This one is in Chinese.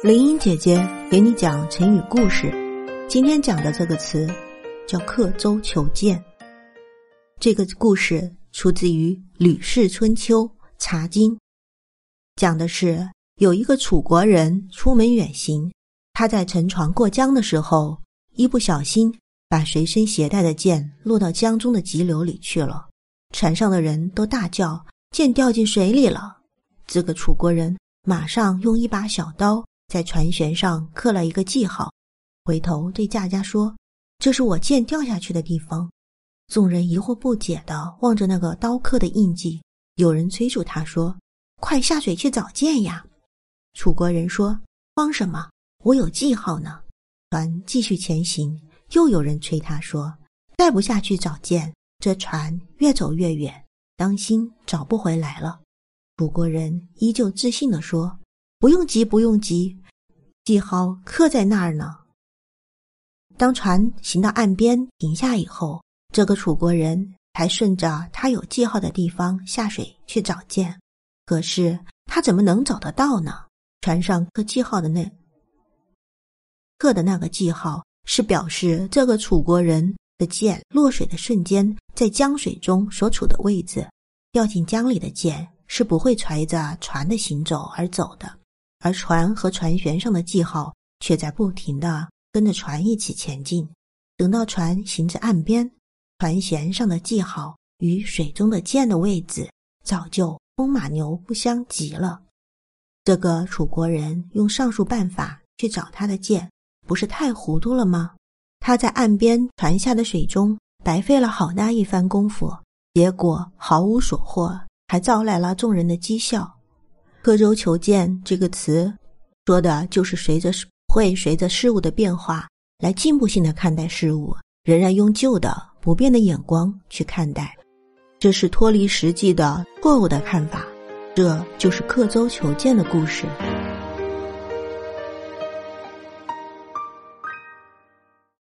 林英姐姐给你讲成语故事，今天讲的这个词叫“刻舟求剑”。这个故事出自于《吕氏春秋·茶经》，讲的是有一个楚国人出门远行，他在乘船过江的时候，一不小心把随身携带的剑落到江中的急流里去了。船上的人都大叫：“剑掉进水里了！”这个楚国人马上用一把小刀。在船舷上刻了一个记号，回头对大家说：“这是我剑掉下去的地方。”众人疑惑不解的望着那个刀刻的印记，有人催促他说：“快下水去找剑呀！”楚国人说：“慌什么？我有记号呢。”船继续前行，又有人催他说：“再不下去找剑，这船越走越远，当心找不回来了。”楚国人依旧自信的说。不用急，不用急，记号刻在那儿呢。当船行到岸边停下以后，这个楚国人才顺着他有记号的地方下水去找剑。可是他怎么能找得到呢？船上刻记号的那刻的那个记号，是表示这个楚国人的剑落水的瞬间在江水中所处的位置。掉进江里的剑是不会随着船的行走而走的。而船和船舷上的记号却在不停的跟着船一起前进。等到船行至岸边，船舷上的记号与水中的剑的位置早就风马牛不相及了。这个楚国人用上述办法去找他的剑，不是太糊涂了吗？他在岸边船下的水中白费了好大一番功夫，结果毫无所获，还招来了众人的讥笑。刻舟求剑这个词，说的就是随着会随着事物的变化来进步性的看待事物，仍然用旧的不变的眼光去看待，这是脱离实际的错误的看法，这就是刻舟求剑的故事。